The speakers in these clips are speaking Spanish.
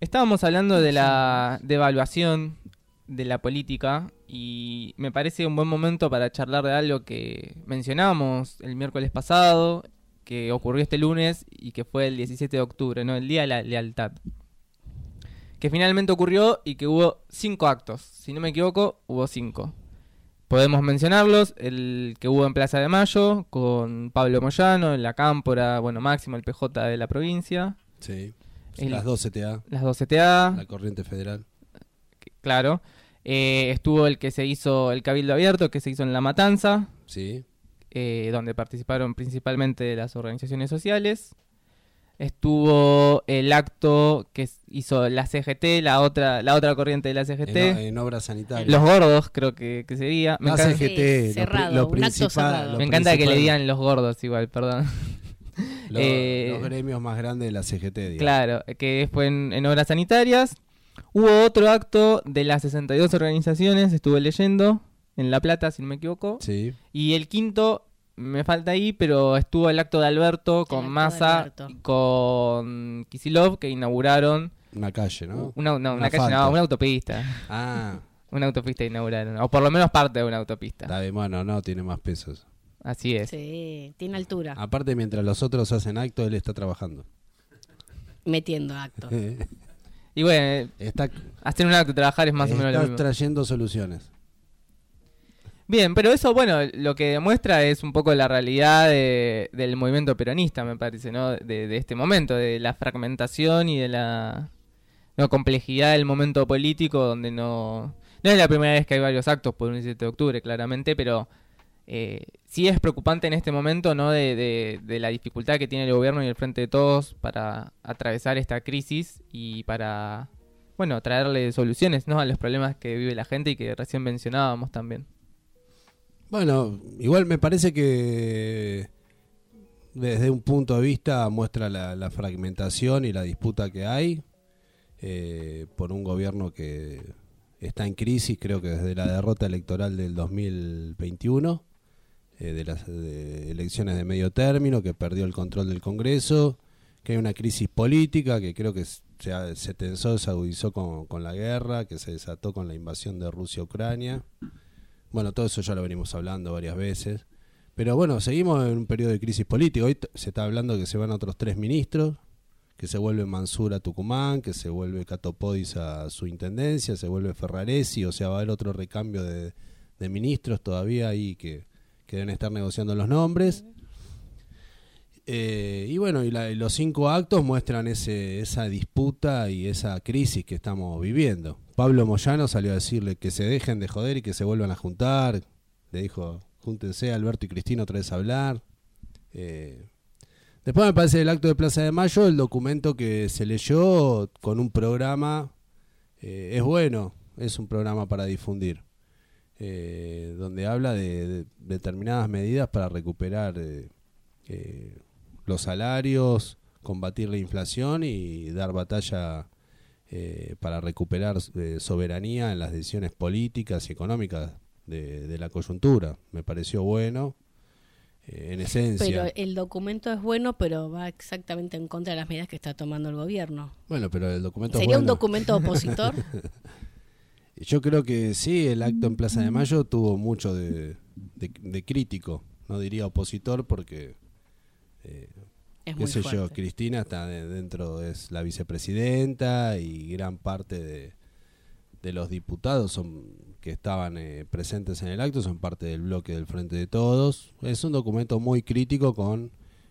Estábamos hablando de la devaluación de la política y me parece un buen momento para charlar de algo que mencionamos el miércoles pasado, que ocurrió este lunes y que fue el 17 de octubre, ¿no? El Día de la Lealtad. Que finalmente ocurrió y que hubo cinco actos. Si no me equivoco, hubo cinco. Podemos mencionarlos, el que hubo en Plaza de Mayo, con Pablo Moyano, en la Cámpora, bueno, Máximo, el PJ de la provincia. Sí. El- las 2 CTA, Las dos CTA, la corriente federal. claro. Eh, estuvo el que se hizo, el Cabildo Abierto, que se hizo en La Matanza, Sí. eh, donde participaron principalmente las organizaciones sociales. Estuvo el acto que hizo la CGT, la otra, la otra corriente de la En, CGT. en obras sanitarias. Los gordos, creo que, que sería. Me La encanta, CGT, Sí, lo cerrado, lo un acto cerrado. lo me encanta que le digan los gordos igual, perdón. Eh, los gremios más grandes de la CGT, digamos. Claro, que fue en, en obras sanitarias. Hubo otro acto de las 62 organizaciones, estuve leyendo, en La Plata, si no me equivoco. Sí. Y el quinto, me falta ahí, pero estuvo el acto de Alberto con Massa con Kisilov, que inauguraron Una calle, ¿no? una, no, una, Un calle, no, una autopista. Ah, Una autopista inauguraron, o por lo menos parte de una autopista. está bien, bueno, no, tiene más pesos. Así es. Sí, tiene altura. Aparte, mientras los otros hacen acto, él está trabajando. Metiendo acto. Y bueno, está hacer un acto, trabajar es más o menos lo está mismo. trayendo soluciones. Bien, pero eso, bueno, lo que demuestra es un poco la realidad de- del movimiento peronista, me parece, ¿no? De, de este momento, de la fragmentación y de la no, complejidad del momento político, donde no... No es la primera vez que hay varios actos por un 17 de octubre, claramente, pero eh, sí es preocupante en este momento, ¿no? De, de- la dificultad que tiene el gobierno y el Frente de Todos para atravesar esta crisis y para, bueno, traerle soluciones, ¿no? A los problemas que vive la gente y que recién mencionábamos también. Bueno, igual me parece que desde un punto de vista muestra la, la fragmentación y la disputa que hay eh, por un gobierno que está en crisis, creo que desde la derrota electoral del 2021, eh, de las de elecciones de medio término, que perdió el control del Congreso, que hay una crisis política que creo que se, tensó, se agudizó con, con la guerra, que se desató con la invasión de Rusia a Ucrania. Bueno, todo eso ya lo venimos hablando varias veces. Pero bueno, seguimos en un periodo de crisis política. Hoy se está hablando que se van otros tres ministros, que se vuelve Mansur a Tucumán, que se vuelve Catopodis a su intendencia, se vuelve Ferraresi, o sea, va a haber otro recambio de, de ministros todavía ahí que, que deben estar negociando los nombres. Eh, y bueno, y, los cinco actos muestran ese, esa disputa y esa crisis que estamos viviendo. Pablo Moyano salió a decirle que se dejen de joder y que se vuelvan a juntar. Le dijo, júntense Alberto y Cristina otra vez a hablar. Eh, después me parece el acto de Plaza de Mayo, el documento que se leyó con un programa, eh, es bueno, es un programa para difundir. Eh, donde habla de, de determinadas medidas para recuperar eh, eh, los salarios, combatir la inflación y dar batalla eh, para recuperar soberanía en las decisiones políticas y económicas de, de la coyuntura. Me pareció bueno, en esencia. Pero el documento es bueno, pero va exactamente en contra de las medidas que está tomando el gobierno. Bueno, pero el documento es ¿Sería un documento opositor? Yo creo que sí, el acto en Plaza de Mayo tuvo mucho de, de- de crítico, no diría opositor porque, eh, Es qué muy sé yo. Cristina está de- dentro, es la vicepresidenta y gran parte de, de los diputados son que estaban eh, presentes en el acto son parte del bloque del Frente de Todos. Es un documento muy crítico con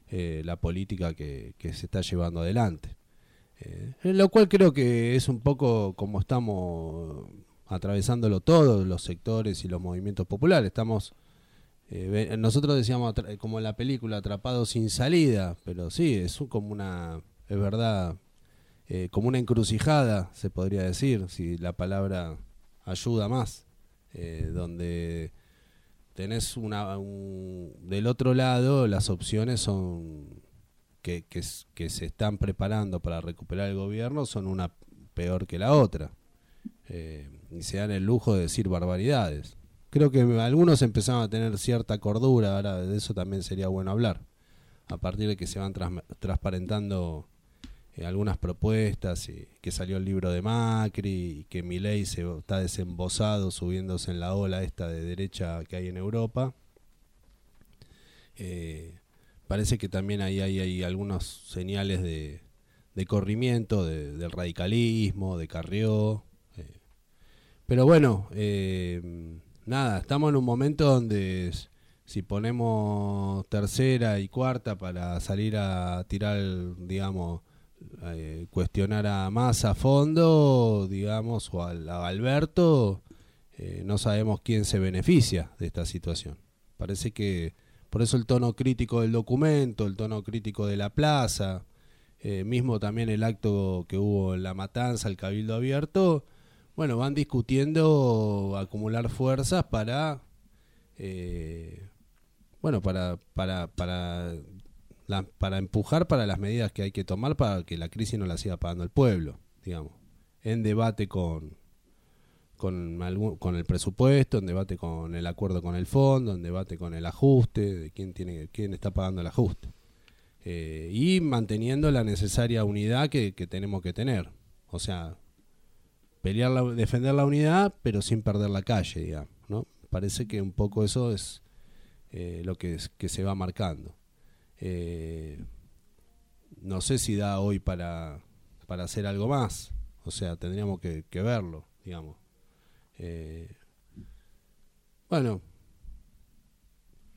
eh, la política que, que se está llevando adelante. Eh, lo cual creo que es un poco como estamos atravesándolo todos los sectores y los movimientos populares. Estamos, eh, nosotros decíamos como la película, atrapados sin salida, pero sí, es como una, es verdad, eh, como una encrucijada, se podría decir, si la palabra ayuda más, eh, donde tenés una, un- del otro lado las opciones son que, que, se están preparando para recuperar el gobierno son una peor que la otra. Y se dan el lujo de decir barbaridades. Creo que algunos empezaron a tener cierta cordura, ahora de eso también sería bueno hablar. A partir de que se van transparentando eh, algunas propuestas, y que salió el libro de Macri, y que Milei se está desembosado subiéndose en la ola esta de derecha que hay en Europa. Eh, parece que también ahí hay, hay algunos señales de, de corrimiento de- del radicalismo, de Carrió. Pero bueno, eh, nada, estamos en un momento donde si ponemos tercera y cuarta para salir a tirar, digamos, eh, cuestionar a más a fondo, digamos, o a Alberto, eh, no sabemos quién se beneficia de esta situación. Parece que por eso el tono crítico del documento, el tono crítico de la plaza, eh, mismo también el acto que hubo en la matanza, el cabildo abierto, bueno, van discutiendo acumular fuerzas para, eh, bueno, para, para, para, para empujar para las medidas que hay que tomar para que la crisis no la siga pagando el pueblo, digamos, en debate con, con, algún- con el presupuesto, en debate con el acuerdo con el fondo, en debate con el ajuste, de quién, tiene, quién está pagando el ajuste. Eh, y manteniendo la necesaria unidad que, que tenemos que tener. O sea, pelear la- defender la unidad, pero sin perder la calle, digamos. ¿no? Parece que un poco eso es eh, lo que, se va marcando. Eh, no sé si da hoy para, para hacer algo más. O sea, tendríamos que, verlo, digamos. Eh, bueno,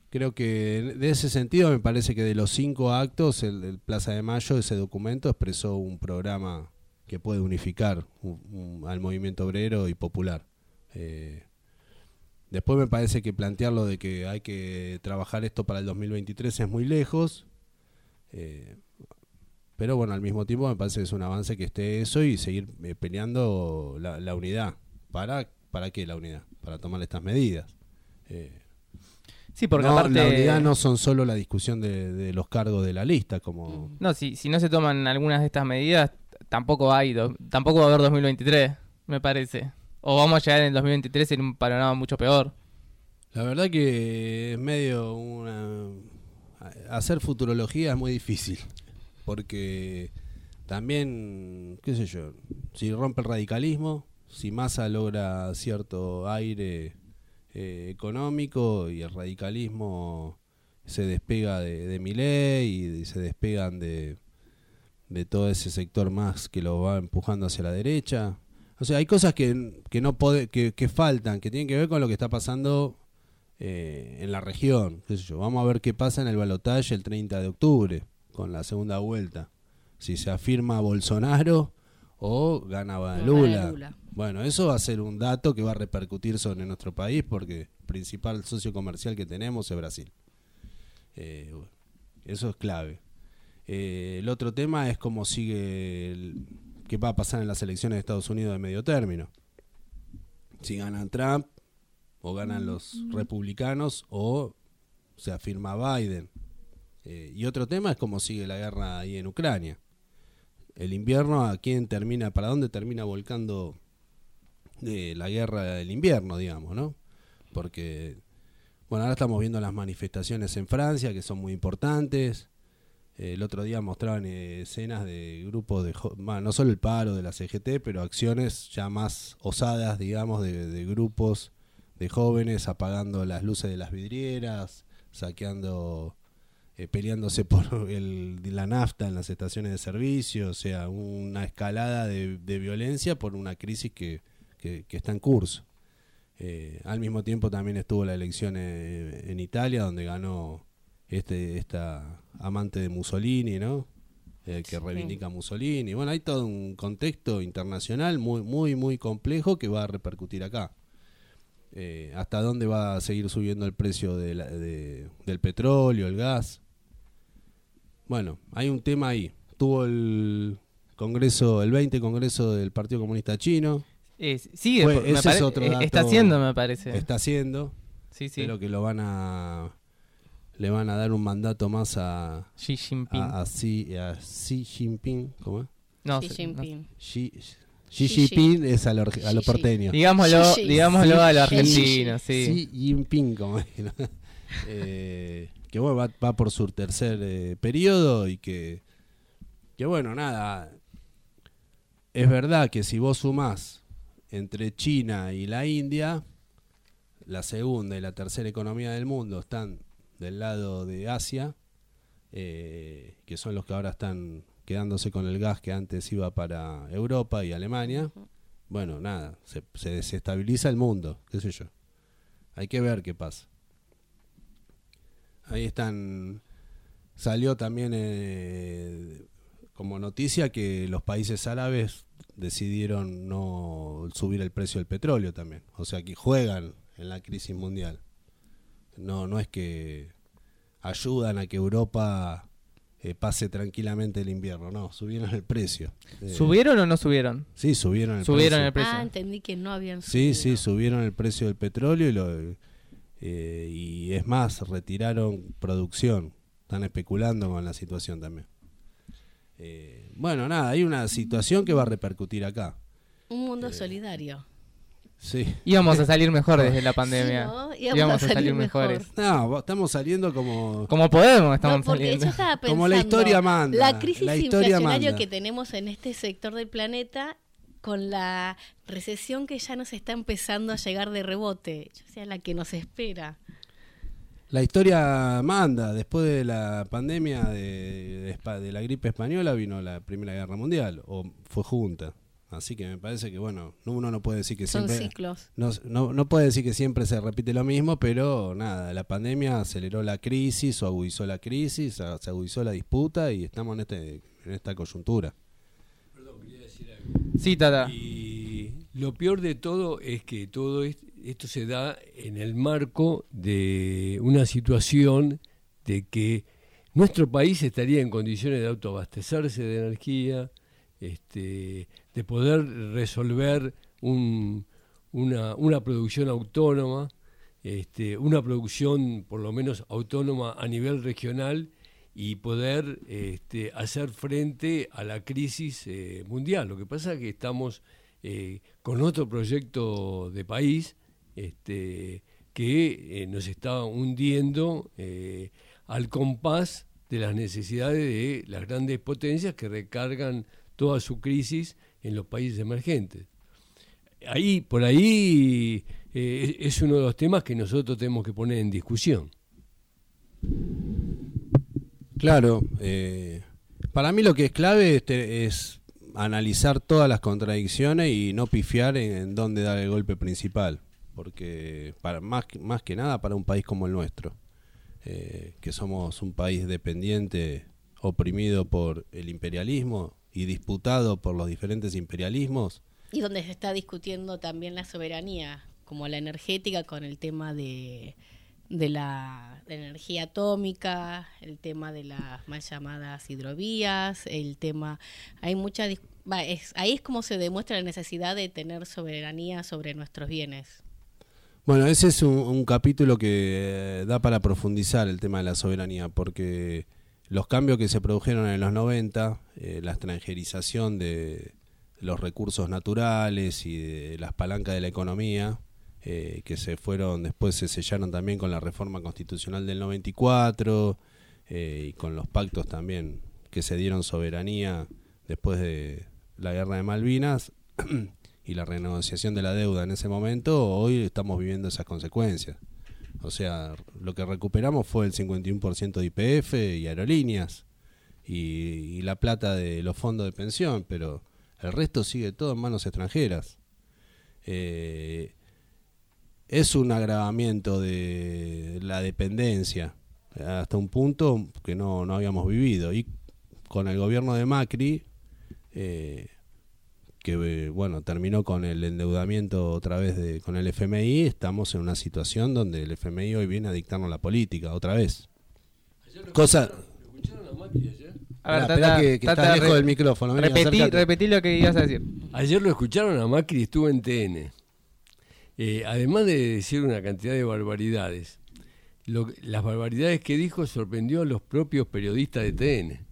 creo que de ese sentido me parece que de los cinco actos, el Plaza de Mayo, ese documento expresó un programa que puede unificar un- un- al movimiento obrero y popular. Eh, después me parece que plantearlo de que hay que trabajar esto para el 2023 es muy lejos. eh, pero bueno, al mismo tiempo me parece que es un avance que esté eso y seguir eh, peleando la, la unidad. ¿Para, ¿Para qué la unidad? Para tomar estas medidas. Sí, porque no, aparte. la unidad no son solo la discusión de, de los cargos de la lista, como... No, si, si no se toman algunas de estas medidas, tampoco hay, do- tampoco va a haber 2023, me parece. O vamos a llegar en el 2023 en un panorama mucho peor. La verdad que es medio una... Hacer futurología es muy difícil, porque también, qué sé yo, si rompe el radicalismo, si Massa logra cierto aire eh, económico y el radicalismo se despega de, de y se despegan de, de todo ese sector más que lo va empujando hacia la derecha. O sea, hay cosas que, que no pode- que, que faltan, que tienen que ver con lo que está pasando eh, en la región. qué sé yo. Vamos a ver qué pasa en el balotaje el 30 de octubre, con la segunda vuelta. Si se afirma Bolsonaro o gana Lula. Lula. Bueno, eso va a ser un dato que va a repercutir sobre nuestro país porque el principal socio comercial que tenemos es Brasil. Eh, bueno, eso es clave. Eh, el otro tema es cómo sigue, el- qué va a pasar en las elecciones de Estados Unidos de medio término. Si ganan Trump o ganan los republicanos o se afirma Biden. Eh, y otro tema es cómo sigue la guerra ahí en Ucrania. El invierno, ¿a quién termina, para dónde termina volcando eh, la guerra del invierno, digamos, ¿no? Porque, bueno, ahora estamos viendo las manifestaciones en Francia, que son muy importantes. El otro día mostraban eh, escenas de grupos de, no solo el paro de la CGT, pero acciones ya más osadas, digamos, de, grupos de jóvenes apagando las luces de las vidrieras, saqueando, eh, peleándose por el, la nafta en las estaciones de servicio, o sea, una escalada de, violencia por una crisis que, está en curso. Eh, al mismo tiempo también estuvo la elección en Italia, donde ganó este esta amante de Mussolini, ¿no? Eh, que Sí. reivindica a Mussolini. Bueno, hay todo un contexto internacional muy, muy, muy complejo que va a repercutir acá. Eh, ¿Hasta dónde va a seguir subiendo el precio de la- de- del petróleo, el gas? Bueno, hay un tema ahí. Tuvo el Congreso, el 20 Congreso del Partido Comunista Chino. Eh, sigue, Fue- ese es pare- otro dato- está haciendo, me parece. Está haciendo. sí, sí. Creo que lo van a le van a dar un mandato más a Xi Jinping. a, a Xi, a Xi Jinping, ¿cómo es? no, Xi no. Jinping. Xi, Xi Xi Jinping es a lo, a lo porteño. Digámoslo, digámoslo a lo Sí, argentino, sí. Xi Jinping, como es, ¿no? Eh, que bueno, va, va por su tercer eh, periodo y que que bueno, nada, es verdad que si vos sumás entre China y la India, la segunda y la tercera economía del mundo están del lado de Asia, eh, que son los que ahora están quedándose con el gas que antes iba para Europa y Alemania. Bueno, nada, se, se desestabiliza el mundo, qué sé yo. Hay que ver qué pasa. Ahí están. Salió también eh, como noticia que los países árabes decidieron no subir el precio del petróleo también. O sea que juegan en la crisis mundial. No, no es que ayudan a que Europa eh, pase tranquilamente el invierno, no, subieron el precio. Eh, ¿Subieron o no subieron? Sí, subieron el Subieron precio. el precio. Ah, entendí que no habían Sí, subido. sí, subieron el precio del petróleo y, lo, eh, y es más, retiraron producción. Están especulando con la situación también. Eh, bueno, nada, hay una situación que va a repercutir acá. Un mundo solidario. Sí. Íbamos a salir mejor desde la pandemia. Sí, ¿no? Íbamos, a salir, mejores. No, estamos saliendo como... Como podemos, estamos No, saliendo. yo estaba pensando, Como la historia manda, La crisis la historia inflacionaria manda. que tenemos en este sector del planeta con la recesión que ya nos está empezando a llegar de rebote, o sea, la que nos espera. La historia manda. Después de la pandemia de, de espa- de la gripe española vino la Primera Guerra Mundial, o fue junta. Así que me parece que, bueno, no- uno no puede decir que Son siempre... ciclos. No, no, no puede decir que siempre se repite lo mismo, pero nada, la pandemia aceleró la crisis o agudizó la crisis, se agudizó la disputa y estamos en, este, en esta coyuntura. Sí, Tata. Y lo peor de todo es que todo es- esto se da en el marco de una situación de que nuestro país estaría en condiciones de autoabastecerse de energía, este, de poder resolver un- una, producción autónoma, este, una producción por lo menos autónoma a nivel regional y poder este, hacer frente a la crisis eh, mundial. Lo que pasa es que estamos eh, con otro proyecto de país este, que eh, nos está hundiendo al compás de las necesidades de las grandes potencias que recargan toda su crisis en los países emergentes. Ahí, por ahí eh, es uno de los temas que nosotros tenemos que poner en discusión. Claro, eh, para mí lo que es clave es, te- es analizar todas las contradicciones y no pifiar en, dónde dar el golpe principal, porque para más, más que nada para un país como el nuestro, eh, que somos un país dependiente, oprimido por el imperialismo y disputado por los diferentes imperialismos, Y donde se está discutiendo también la soberanía, como la energética con el tema de, de la, de la energía atómica, el tema de las mal llamadas hidrovías, el tema... Hay mucha... va, es, ahí es como se demuestra la necesidad de tener soberanía sobre nuestros bienes. Bueno, ese es un, un capítulo que eh, da para profundizar el tema de la soberanía, porque los cambios que se produjeron en los 90, eh, la extranjerización de los recursos naturales y de las palancas de la economía, eh, que se fueron, después se sellaron también con la reforma constitucional del 94 eh, y con los pactos también que se dieron soberanía después de la guerra de Malvinas y la renegociación de la deuda en ese momento, hoy estamos viviendo esas consecuencias. O sea, lo que recuperamos fue el 51% de IPF y aerolíneas y, la plata de los fondos de pensión, pero el resto sigue todo en manos extranjeras. Eh, es un agravamiento de la dependencia hasta un punto que no, no habíamos vivido. Y con el gobierno de Macri, eh, que eh, bueno terminó con el endeudamiento otra vez de, con el FMI, estamos en una situación donde el FMI hoy viene a dictarnos la política otra vez. Cosa. ¿Escucharon a Macri ayer? A ver, Esperá, Tata, esperá que, que Tata, estás lejos del micrófono. vení, repetí, repetí lo que ibas a decir. Ayer lo escucharon a Macri, estuvo en TN. Eh, además de decir una cantidad de barbaridades, lo- las barbaridades que dijo sorprendió a los propios periodistas de TN,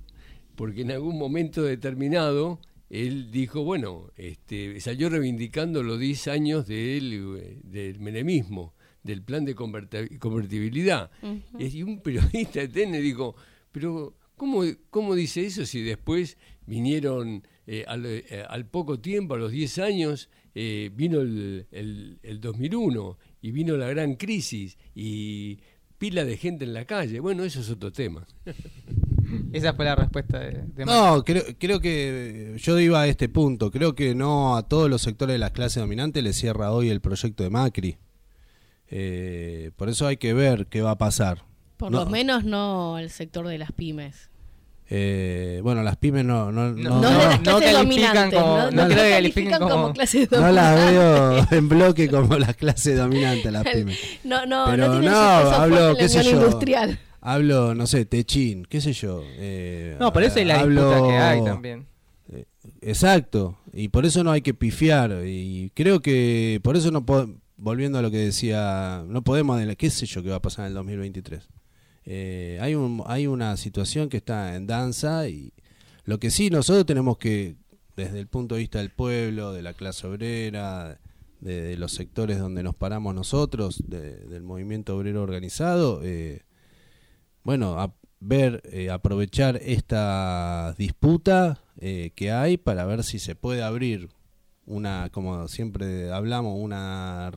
porque en algún momento determinado él dijo, bueno, este, salió reivindicando los 10 años del, eh, del menemismo, del plan de converti- convertibilidad. Y un periodista de TN dijo, pero ¿Cómo, ¿Cómo dice eso si después vinieron eh, al, eh, al, poco tiempo, a los 10 años, eh, vino el, el, el 2001 y vino la gran crisis y pila de gente en la calle? Bueno, eso es otro tema. Esa fue la respuesta de, de No, creo, creo que yo iba a este punto. Creo que no a todos los sectores de las clases dominantes le cierra hoy el proyecto de Macri. Eh, por eso hay que ver qué va a pasar. Por No. lo menos no el sector de las pymes. Eh, bueno, las pymes no, no, No, no, No, califican como- no, no no creo que califican como, como- clases no las veo en bloque como las clases dominantes, las pymes. No, no, Pero no tienen no, ese peso hablo, qué sé yo. industrial. Hablo, no sé, techín, qué sé yo. eh, No, por eso es la hablo- disputa que hay también. Exacto, y por eso no hay que pifiar. Y creo que por eso no po- volviendo a lo que decía, no podemos, qué sé yo qué va a pasar en el 2023. Eh, hay, un, hay una situación que está en danza y lo que sí nosotros tenemos que, desde el punto de vista del pueblo, de la clase obrera, de, de los sectores donde nos paramos nosotros, de- del movimiento obrero organizado, eh, bueno, a ver, eh, aprovechar esta disputa eh, que hay para ver si se puede abrir una, como siempre hablamos, una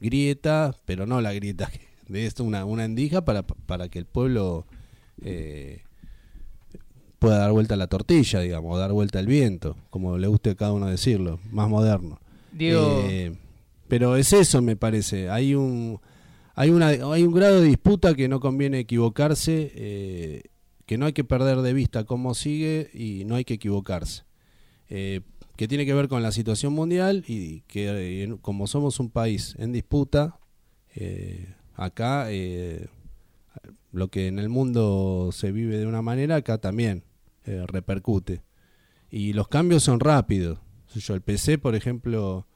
grieta, pero no la grieta de esto, una, una endija para, para que el pueblo eh, pueda dar vuelta a la tortilla, digamos, o dar vuelta al viento, como le guste a cada uno decirlo, más moderno. Digo, Eh, pero es eso, me parece. Hay un hay una hay un grado de disputa que no conviene equivocarse, eh, que no hay que perder de vista cómo sigue y no hay que equivocarse. Eh, que tiene que ver con la situación mundial y que eh, como somos un país en disputa, acá lo que en el mundo se vive de una manera, acá también repercute. Y los cambios son rápidos. Yo, el PC, por ejemplo,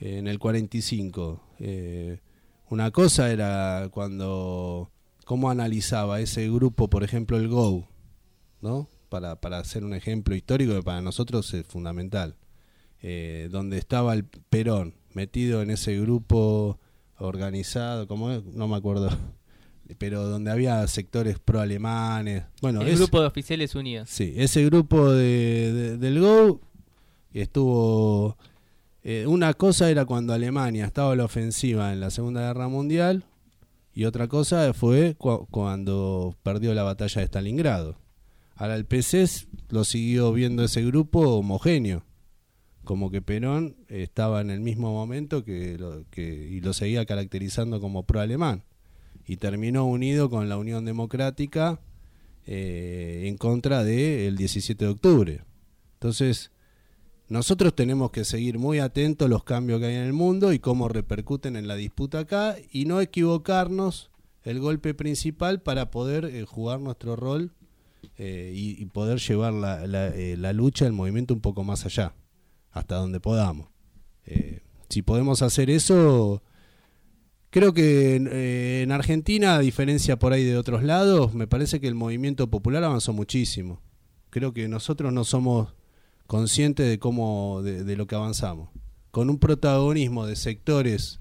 en el 45, eh, una cosa era cuando, cómo analizaba ese grupo, por ejemplo, el GO, ¿no? Para, para hacer un ejemplo histórico que para nosotros es fundamental. Eh, donde estaba el Perón metido en ese grupo organizado, como no me acuerdo, pero donde había sectores pro-alemanes. Bueno, el es- grupo de oficiales unidos. Sí, ese grupo de, de- del GO estuvo... eh, una cosa era cuando Alemania estaba a la ofensiva en la Segunda Guerra Mundial y otra cosa fue cu- cuando perdió la batalla de Stalingrado. Ahora el PC lo siguió viendo ese grupo homogéneo, como que Perón estaba en el mismo momento que, lo, que y lo seguía caracterizando como pro-alemán y terminó unido con la Unión Democrática eh, en contra del 17 de octubre. Entonces, nosotros tenemos que seguir muy atentos los cambios que hay en el mundo y cómo repercuten en la disputa acá y no equivocarnos el golpe principal para poder eh, jugar nuestro rol eh, y, poder llevar eh, la lucha, el movimiento un poco más allá, hasta donde podamos. Si podemos hacer eso, Creo que en Argentina, a diferencia por ahí de otros lados, me parece que el movimiento popular avanzó muchísimo. Creo que nosotros no somos conscientes de cómo, de, lo que avanzamos. Con un protagonismo de sectores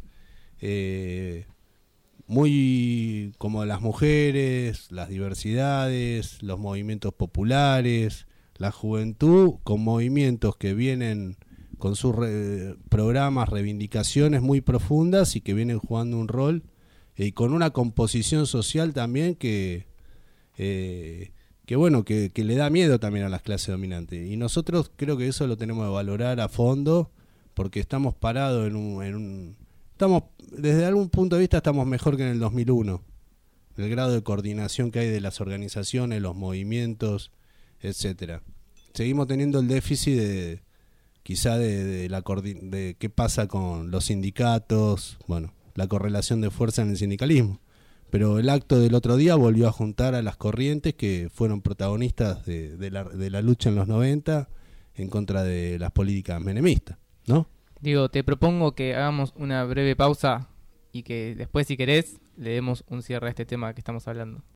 eh, muy como las mujeres, las diversidades, los movimientos populares, la juventud, con movimientos que vienen con sus programas, reivindicaciones muy profundas y que vienen jugando un rol eh, y con una composición social también que eh, que bueno que, le da miedo también a las clases dominantes. Y nosotros creo que eso lo tenemos que valorar a fondo porque estamos parados en un, en un estamos desde algún punto de vista estamos mejor que en el 2001 el grado de coordinación que hay de las organizaciones los movimientos etcétera. Seguimos teniendo el déficit de quizá de, de la de qué pasa con los sindicatos, bueno, la correlación de fuerza en el sindicalismo. Pero el acto del otro día volvió a juntar a las corrientes que fueron protagonistas de, de la, de la lucha en los 90 en contra de las políticas menemistas, ¿no? Digo, te propongo que hagamos una breve pausa y que después, si querés, le demos un cierre a este tema que estamos hablando.